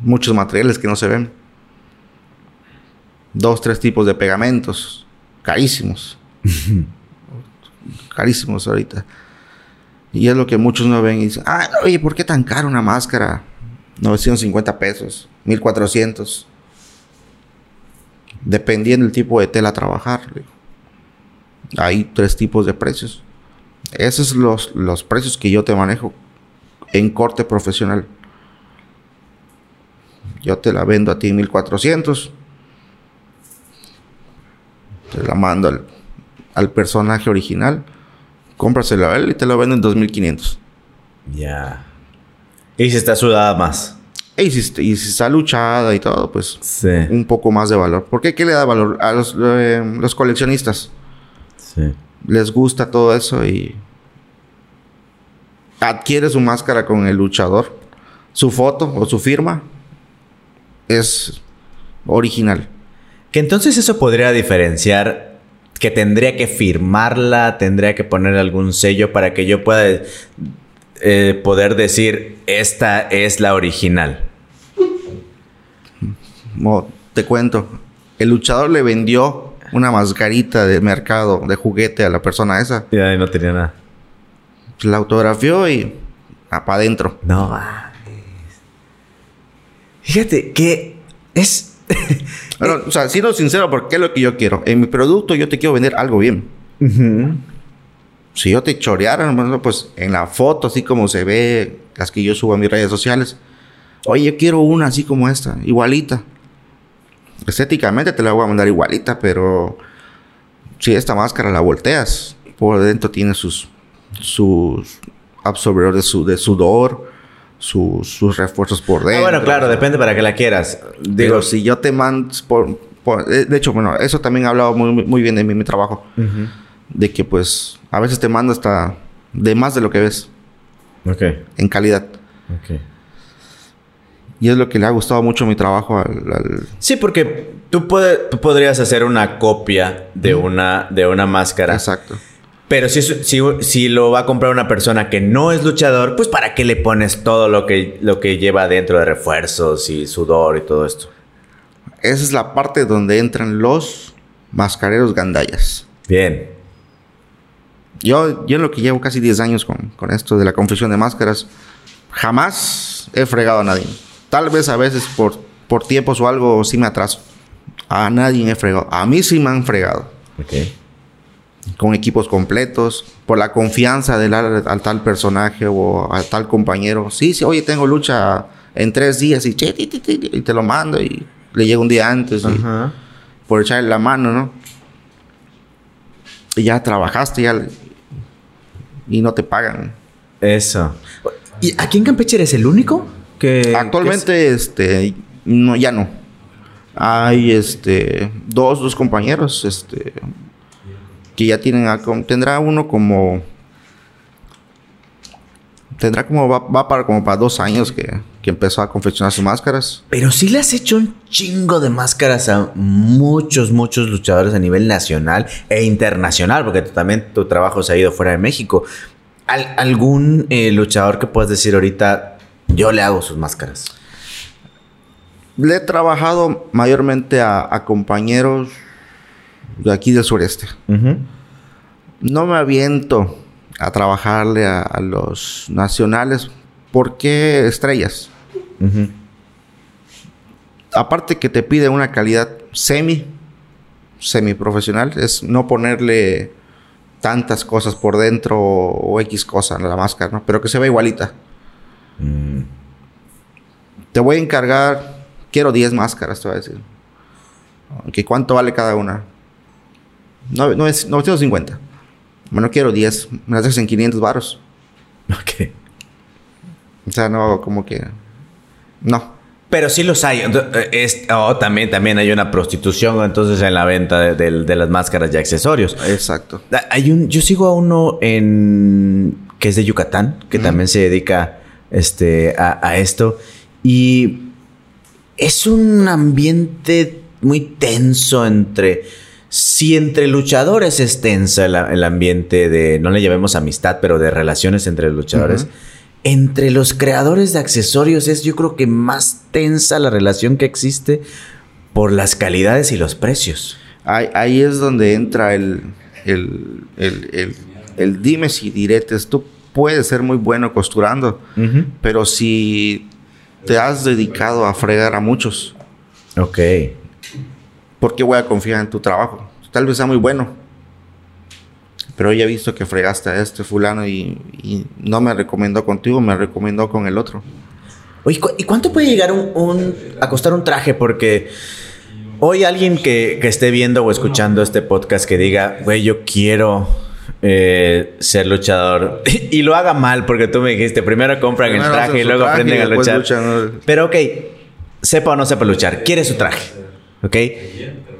muchos materiales que no se ven. Dos, tres tipos de pegamentos, carísimos. carísimos ahorita. Y es lo que muchos no ven y dicen, ah, oye, ¿por qué tan caro una máscara? 950 pesos. 1400. Dependiendo del tipo de tela a trabajar. Hay tres tipos de precios. Esos son los, los precios que yo te manejo en corte profesional. Yo te la vendo a ti en 1400. Te la mando al, al personaje original. Cómprasela a él y te la vendo en 2500. Ya. Y si está sudada más. Y si, está luchada y todo, pues un poco más de valor. ¿Por qué? ¿Qué le da valor? A los, eh, los coleccionistas. Sí. Les gusta todo eso y adquiere su máscara con el luchador. Su foto o su firma es original. Que entonces eso podría diferenciar que tendría que firmarla, tendría que poner algún sello para que yo pueda eh, poder decir, esta es la original? te cuento, el luchador le vendió una mascarita de mercado, de juguete a la persona esa. Y ahí no tenía nada. La autografió y para adentro. No Fíjate que es. o sea, siendo sincero, porque es lo que yo quiero. En mi producto yo te quiero vender algo bien si yo te choreara, pues en la foto, así como se ve, las que yo subo a mis redes sociales, oye, yo quiero una así como esta, igualita. Estéticamente te la voy a mandar igualita, pero si esta máscara la volteas, por dentro tiene sus, sus absorbedores de, sudor, sus, refuerzos por dentro. Ah, bueno, claro, depende para que la quieras. Digo, si yo te mando, de hecho, bueno, eso también ha hablado muy, muy bien de mi, mi trabajo de que pues a veces te manda hasta de más de lo que ves. Ok. En calidad. Ok. Y es lo que le ha gustado mucho mi trabajo al... Sí, porque tú, puede, tú podrías hacer una copia de, una, de una máscara. Exacto. Pero si, si, si, lo va a comprar una persona que no es luchador, pues ¿para qué le pones todo lo que, lo que lleva dentro de refuerzos y sudor y todo esto? Esa es la parte donde entran los mascareros gandallas. Bien. Yo, yo en lo que llevo casi 10 años con, con esto de la confección de máscaras, jamás he fregado a nadie. Tal vez a veces por, por tiempos o algo sí me atraso. A nadie he fregado. A mí sí me han fregado. Ok con equipos completos, por la confianza de dar al tal personaje o al tal compañero. Sí, sí, oye, tengo lucha en tres días y, y te lo mando y le llega un día antes por echarle la mano, ¿no? Y ya trabajaste ya y no te pagan. Eso. ¿Y aquí en Campeche eres el único? Que, Actualmente, este, no, ya no. Hay, este, dos, dos compañeros, este, que ya tienen, tendrá uno como, tendrá como, va, para como para dos años que, que, empezó a confeccionar sus máscaras. Pero sí le has hecho un chingo de máscaras a muchos, muchos luchadores a nivel nacional e internacional, porque también tu trabajo se ha ido fuera de México. ¿Algún eh, luchador que puedas decir ahorita, yo le hago sus máscaras? Le he trabajado mayormente a compañeros de aquí del sureste. No me aviento a trabajarle a, los nacionales. ¿Por qué estrellas? Aparte que te pide una calidad semi, semi profesional, es no ponerle tantas cosas por dentro o, X cosa en la máscara, ¿no? Pero que se vea igualita. Mm. Te voy a encargar, quiero 10 máscaras, te voy a decir. ¿Cuánto vale cada una? No, no es 950. Bueno, quiero 10. Me las dejas en 500 baros. Ok. O sea, no, como que... No. Pero sí los hay. Es, oh, también, también hay una prostitución entonces en la venta de, las máscaras y accesorios. Exacto. Hay un, yo sigo a uno en que es de Yucatán, que también se dedica este, a, a, esto. Y es un ambiente muy tenso entre si entre luchadores es tensa el, ambiente de, no le llamemos amistad, pero de relaciones entre luchadores, entre los creadores de accesorios es yo creo que más tensa la relación que existe por las calidades y los precios. Ahí, es donde entra el, el, el, el, dime si diretes. Tú puedes ser muy bueno costurando, pero si te has dedicado a fregar a muchos. Ok. ¿por qué voy a confiar en tu trabajo? Tal vez sea muy bueno, pero ya he visto que fregaste a este fulano y, no me recomendó contigo, me recomendó con el otro. Oye, ¿y cuánto puede llegar un, a costar un traje? Porque hoy alguien que, esté viendo o escuchando este podcast que diga, güey, yo quiero eh, ser luchador y lo haga mal porque tú me dijiste, primero compran el traje y luego aprenden a luchar. Pero ok, sepa o no sepa luchar, quiere su traje. ¿Ok?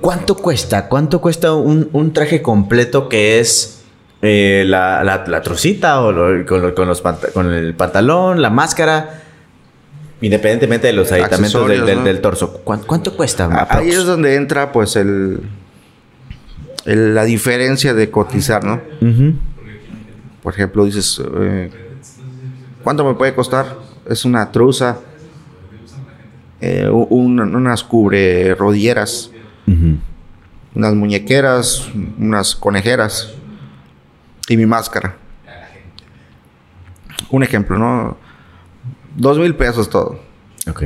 ¿Cuánto cuesta? ¿Cuánto cuesta un, traje completo que es eh, la, la, trocita o con, los con el pantalón, la máscara? Independientemente de los aditamentos del, torso. ¿Cuánto, cuesta? Ahí es donde entra pues el, la diferencia de cotizar, ¿no? Por ejemplo, dices, eh, ¿cuánto me puede costar? Es una truza eh, unas cubre rodilleras, unas muñequeras, unas conejeras y mi máscara. Un ejemplo, ¿no? Dos mil pesos todo. Ok.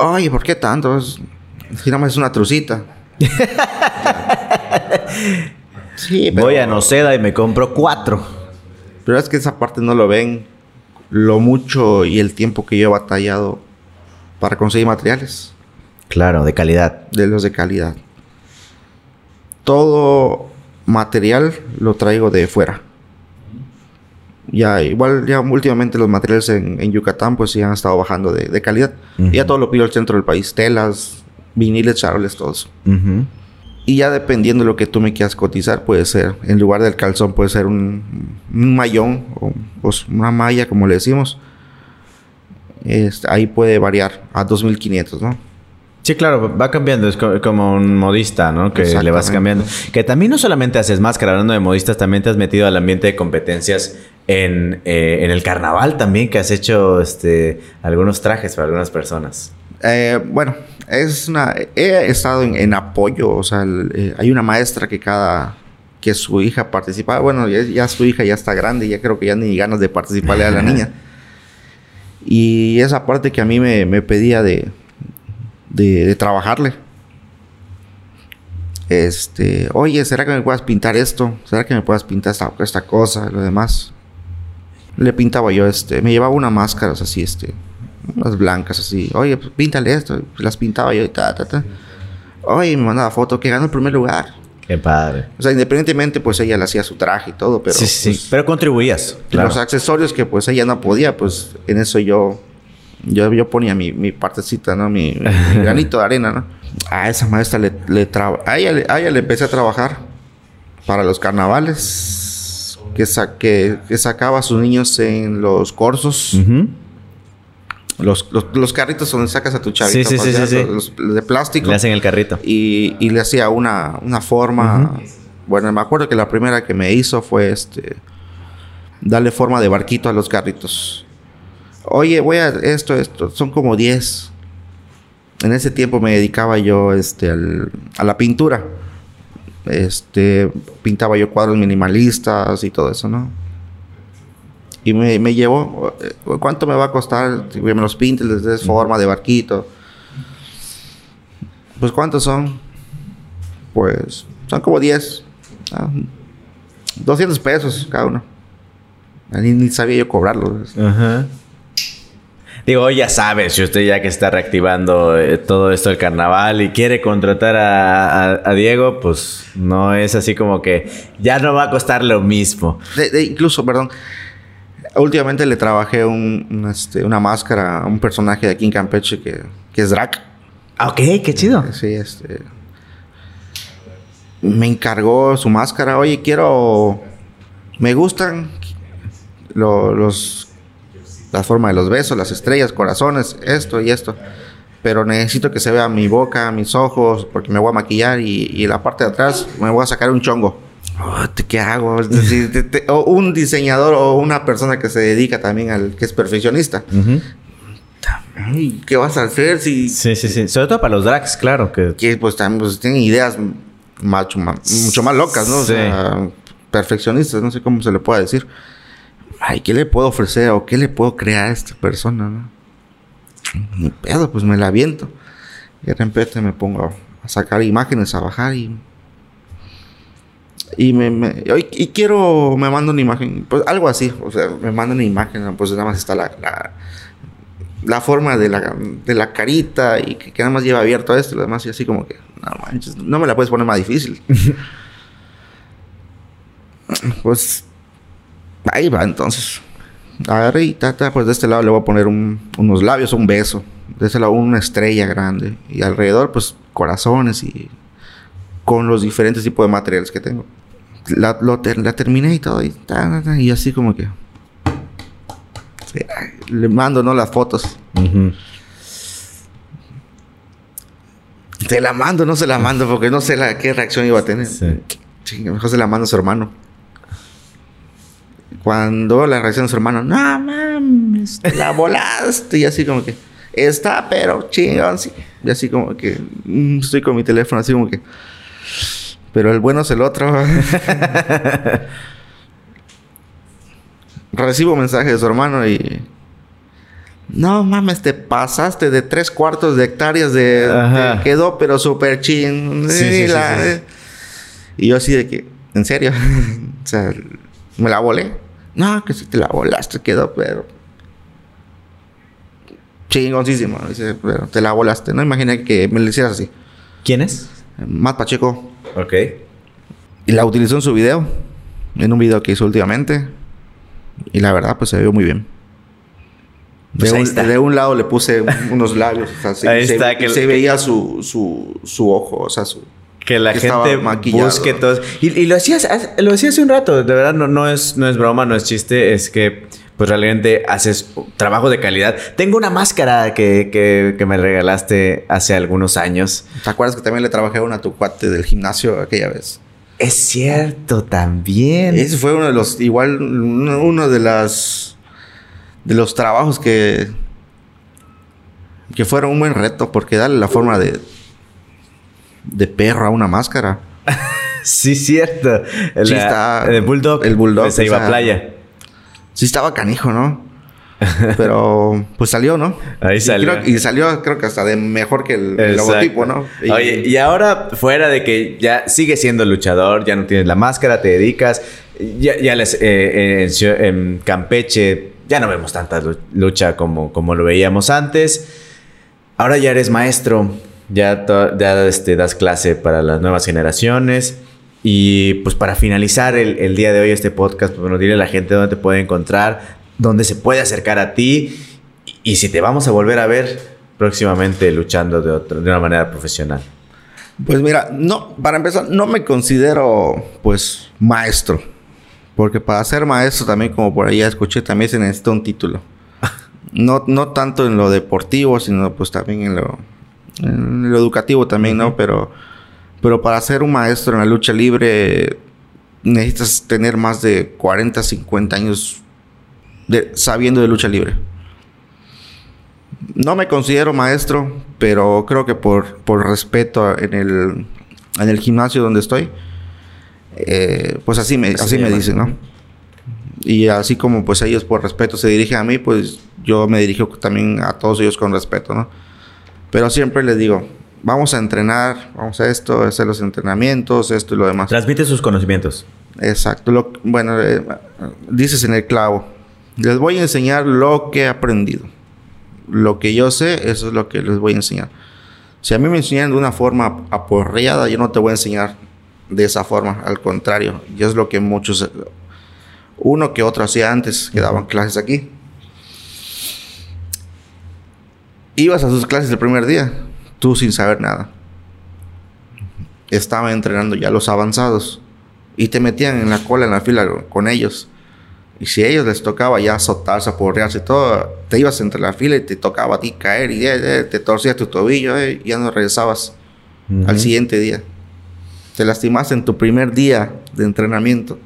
Ay, ¿por qué tanto? Es, es una trucita. Sí, Voy a Noceda y me compro cuatro. Pero es que esa parte no lo ven. Lo mucho y el tiempo que yo he batallado para conseguir materiales. Claro, de calidad. De los de calidad. Todo material lo traigo de fuera. Ya, igual, ya últimamente los materiales en, Yucatán, pues sí han estado bajando de, calidad. Ya todo lo pido al centro del país: telas, viniles, charles, todo eso. Y ya dependiendo de lo que tú me quieras cotizar, puede ser, en lugar del calzón, puede ser un, un mayón o pues, una malla, como le decimos ahí puede variar a 2500, ¿no? Sí, claro, va cambiando, es como un modista, ¿no? Que le vas cambiando. Que también no solamente haces máscara, hablando de modistas, también te has metido al ambiente de competencias en, eh, en el carnaval también, que has hecho este, algunos trajes para algunas personas. Eh, bueno, es una. He estado en, apoyo, o sea, eh, hay una maestra que cada. que su hija participaba. Bueno, ya, su hija ya está grande, ya creo que ya ni ganas de participarle a la niña. Y esa parte que a mí me, me pedía de, de, trabajarle. Este, oye, ¿será que me puedas pintar esto? ¿Será que me puedas pintar esta, esta cosa? Lo demás. Le pintaba yo, este, me llevaba unas máscaras así, este, unas blancas así. Oye, pues píntale esto. Las pintaba yo y ta, ta, ta. Oye, me mandaba foto que ganó el primer lugar. Qué padre. O sea, independientemente, pues ella le hacía su traje y todo, pero. Sí, sí, pues, pero contribuías. Los accesorios que pues ella no podía, pues en eso yo yo, yo ponía mi, mi partecita, ¿no? Mi, granito de arena, ¿no? A esa maestra le, le a, ella, a ella le empecé a trabajar para los carnavales que, que, sacaba a sus niños en los corsos. Los, los, carritos donde sacas a tu chavito. Sí, sí, sí, sí, los, de plástico. Le hacen el carrito. Y, y le hacía una, una forma. Bueno, me acuerdo que la primera que me hizo fue este. Darle forma de barquito a los carritos. Oye, voy a esto, esto. Son como 10. En ese tiempo me dedicaba yo este, a la pintura. Este, pintaba yo cuadros minimalistas y todo eso, ¿no? Y me, me llevó, eh, ¿cuánto me va a costar? Si me los pintes, les des forma de barquito. Pues, ¿cuántos son? Pues, son como 10. 200 pesos cada uno. Ni, ni sabía yo cobrarlos. Ajá. Digo, ya sabes, si usted ya que está reactivando eh, todo esto del carnaval y quiere contratar a, Diego, pues no es así como que ya no va a costar lo mismo. incluso, perdón, últimamente le trabajé este, una máscara a un personaje de aquí en Campeche que, es Drac. Ah, ok, qué chido. Sí, este. Me encargó su máscara. Oye, quiero. Me gustan los la forma de los besos, las estrellas, corazones, esto y esto. Pero necesito que se vea mi boca, mis ojos, porque me voy a maquillar y, en la parte de atrás me voy a sacar un chongo. Oh, ¿Qué hago? o un diseñador o una persona que se dedica también al que es perfeccionista. ¿Qué vas a hacer si.? Sí, sí, sí. Sobre todo para los drags, claro. Que, que pues también pues, tienen ideas mucho más, mucho más locas, ¿no? O sea, perfeccionistas, no sé cómo se le puede decir ay, ¿qué le puedo ofrecer o qué le puedo crear a esta persona? ¿no? Ni pedo, pues me la aviento. Y de repente me pongo a sacar imágenes, a bajar y. Y me, y quiero, me mando una imagen, pues algo así, o sea, me mando una imagen, pues nada más está la, la, forma de la, de la carita y que, nada más lleva abierto esto y lo demás, y así como que, no manches, no me la puedes poner más difícil. pues Ahí va, entonces. Agarré y tata, pues de este lado le voy a poner unos labios, un beso. De este lado una estrella grande. Y alrededor, pues corazones y con los diferentes tipos de materiales que tengo. La, la terminé y todo. Y, y así como que... le mando, ¿no? Las fotos. Se la mando, no se la mando, porque no sé la, qué reacción iba a tener. Sí. mejor se la mando a su hermano. Cuando la reacción de su hermano, no mames, la volaste. Y así como que, está, pero chingón, sí. Y así como que, mm, estoy con mi teléfono, así como que, pero el bueno es el otro. Recibo mensaje de su hermano y. No mames, te pasaste de tres cuartos de hectáreas de. quedó, pero súper ching. Sí, sí, sí, y yo así de que, ¿en serio? o sea, me la volé. No, que si te la volaste quedó, pero. Chingoncísimo. Dice, pero te la volaste. No imaginé que me lo hicieras así. ¿Quién es? Matt Pacheco. Ok. Y la utilizó en su video. En un video que hizo últimamente. Y la verdad, pues se vio muy bien. Pues de, un, de, un, lado le puse unos labios. O sea, ahí está, que se veía su, su, su ojo, o sea, su, que la gente busque todo. Y, lo hacías lo hacía hace un rato, de verdad no, no, es, no es broma, no es chiste, es que pues realmente haces trabajo de calidad. Tengo una máscara que, que, que, me regalaste hace algunos años. ¿Te acuerdas que también le trabajé a una tu cuate del gimnasio aquella vez? Es cierto, también. Ese fue uno de los, igual, uno de las, de los trabajos que, que fueron un buen reto, porque darle la forma de, de perro a una máscara. sí, cierto. sí está, el Bulldog. El Bulldog. De Ceiba Playa. Sí estaba canijo, ¿no? Pero pues salió, ¿no? Ahí salió. Y, creo, y, salió, creo que hasta de mejor que el, el logotipo, ¿no? Y, Oye, y ahora, fuera de que ya sigues siendo luchador, ya no tienes la máscara, te dedicas, ya, ya les, eh, en, en, Campeche ya no vemos tanta lucha como, como lo veíamos antes. Ahora ya eres maestro, ya, ya este, das clase para las nuevas generaciones. Y pues para finalizar el, el, día de hoy este podcast, pues bueno, dile a la gente dónde te puede encontrar, dónde se puede acercar a ti y, y si te vamos a volver a ver próximamente luchando de, otra, de una manera profesional. Pues mira, no, para empezar, no me considero pues maestro. Porque para ser maestro también, como por ahí escuché, también se necesita un título. No, no tanto en lo deportivo, sino pues también en lo, en lo educativo también, ¿no? Pero, pero para ser un maestro en la lucha libre necesitas tener más de 40, 50 años de, sabiendo de lucha libre. No me considero maestro, pero creo que por, por respeto en el, en el gimnasio donde estoy, eh, pues así me, así me dicen, ¿no? Y así como pues ellos por respeto se dirigen a mí, pues yo me dirijo también a todos ellos con respeto, ¿no? Pero siempre les digo, vamos a entrenar, vamos a esto, a hacer los entrenamientos, esto y lo demás. Transmite sus conocimientos. Exacto. Lo, bueno, eh, dices en el clavo, les voy a enseñar lo que he aprendido. Lo que yo sé, eso es lo que les voy a enseñar. Si a mí me enseñan de una forma aporreada, yo no te voy a enseñar de esa forma. Al contrario, y es lo que muchos, uno que otro hacía antes, que daban clases aquí. Ibas a sus clases el primer día, tú sin saber nada. Estaba entrenando ya los avanzados y te metían en la cola, en la fila con ellos. Y si a ellos les tocaba ya azotarse, aporrearse y todo, te ibas entre la fila y te tocaba a ti caer y eh, eh, te torcías tu tobillo eh, y ya no regresabas uh -huh. al siguiente día. Te lastimaste en tu primer día de entrenamiento.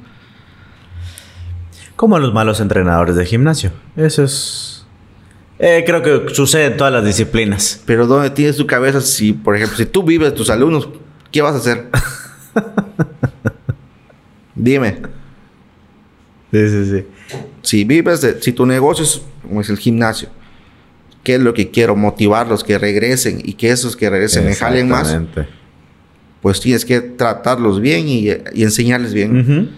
Como los malos entrenadores de gimnasio. Eso es. Eh, creo que sucede en todas las disciplinas. Pero ¿dónde tienes tu cabeza si, por ejemplo, si tú vives tus alumnos, ¿qué vas a hacer? Dime. Sí, sí, sí. Si vives de, si tu negocio es como es el gimnasio, ¿qué es lo que quiero? Motivarlos que regresen y que esos que regresen me jalen más. Pues tienes que tratarlos bien y, y enseñarles bien. Uh -huh.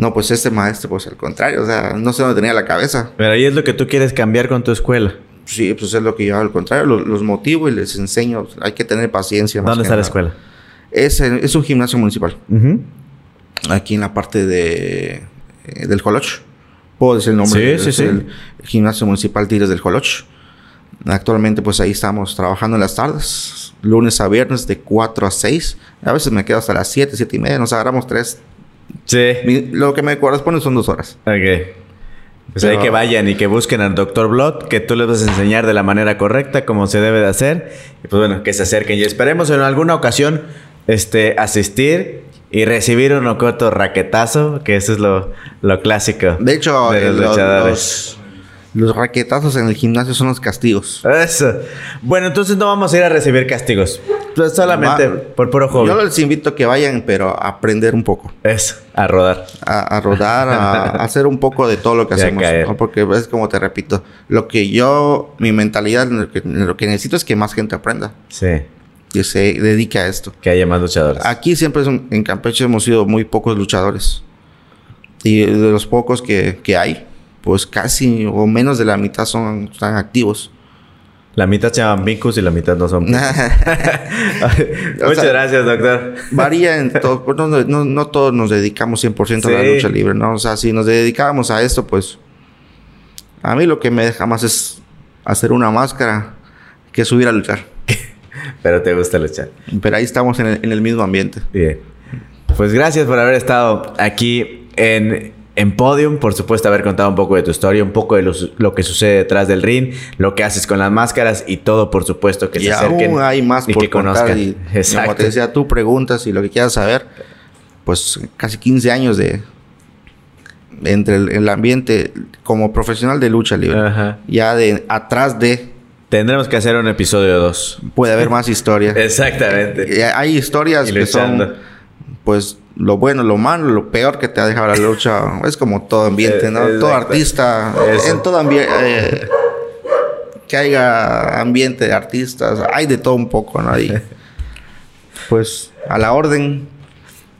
No, pues este maestro, pues al contrario, o sea, no sé dónde tenía la cabeza. Pero ahí es lo que tú quieres cambiar con tu escuela. Sí, pues es lo que yo al contrario, los, los motivo y les enseño. Hay que tener paciencia. ¿Dónde está la escuela? Es, es un gimnasio municipal. Uh -huh. Aquí en la parte de eh, del Joloch. Puedo decir el nombre. Sí, sí, sí. El, el, gimnasio municipal Tigres del Joloch. Actualmente, pues ahí estamos trabajando en las tardes, lunes a viernes de 4 a 6. A veces me quedo hasta las 7, 7 y media. Nos agarramos 3. Sí. Mi, lo que me corresponde son dos horas. Ok. Pues Pero, ahí que vayan y que busquen al Dr. Blood, que tú les vas a enseñar de la manera correcta, como se debe de hacer. Y pues bueno, que se acerquen. Y esperemos en alguna ocasión este, asistir y recibir un ocoto raquetazo, que eso es lo, lo clásico. De hecho, de los, los luchadores. Los, los, raquetazos en el gimnasio son los castigos. Eso. Bueno, entonces no vamos a ir a recibir castigos. Pues solamente Va, por puro hobby. Yo les invito a que vayan, pero a aprender un poco. Eso, a rodar. A, a rodar, a, a, hacer un poco de todo lo que hacemos. ¿no? Porque es como te repito, lo que yo, mi mentalidad, lo que, lo que necesito es que más gente aprenda. Sí que se dedique a esto. Que haya más luchadores. Aquí siempre un, en Campeche hemos sido muy pocos luchadores. Y de los pocos que, que hay, pues casi o menos de la mitad son están activos. La mitad se llaman Vicus y la mitad no son. Muchas sea, gracias, doctor. Varía en todo. No, no, no, todos nos dedicamos 100% sí. a la lucha libre, ¿no? O sea, si nos dedicábamos a esto, pues. A mí lo que me deja más es hacer una máscara que subir a luchar. Pero te gusta luchar. Pero ahí estamos en el, en el mismo ambiente. Bien. Pues gracias por haber estado aquí en en Podium. Por supuesto, haber contado un poco de tu historia, un poco de lo, que sucede detrás del ring, lo que haces con las máscaras y todo, por supuesto, que se acerquen. Aún hay más por que conozcan. Y, Como te decía, tú preguntas y lo que quieras saber, pues casi 15 años de entre el, ambiente como profesional de lucha libre. Ya de atrás de Tendremos que hacer un episodio 2. Puede haber más historias. Exactamente. Hay historias que son, pues, lo bueno, lo malo, lo peor que te ha dejado la lucha. Es como todo ambiente, ¿no? todo artista. En todo ambiente. Eh, que haya ambiente de artistas. Hay de todo un poco, ¿no? pues, a la orden.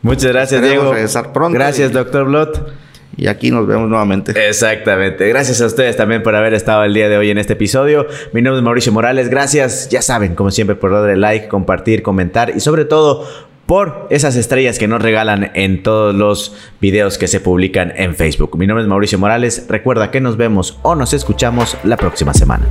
Muchas gracias, Diego. Pronto gracias, doctor Blot. Y aquí nos vemos nuevamente. Exactamente. Gracias a ustedes también por haber estado el día de hoy en este episodio. Mi nombre es Mauricio Morales. Gracias, ya saben, como siempre, por darle like, compartir, comentar y sobre todo por esas estrellas que nos regalan en todos los videos que se publican en Facebook. Mi nombre es Mauricio Morales. Recuerda que nos vemos o nos escuchamos la próxima semana.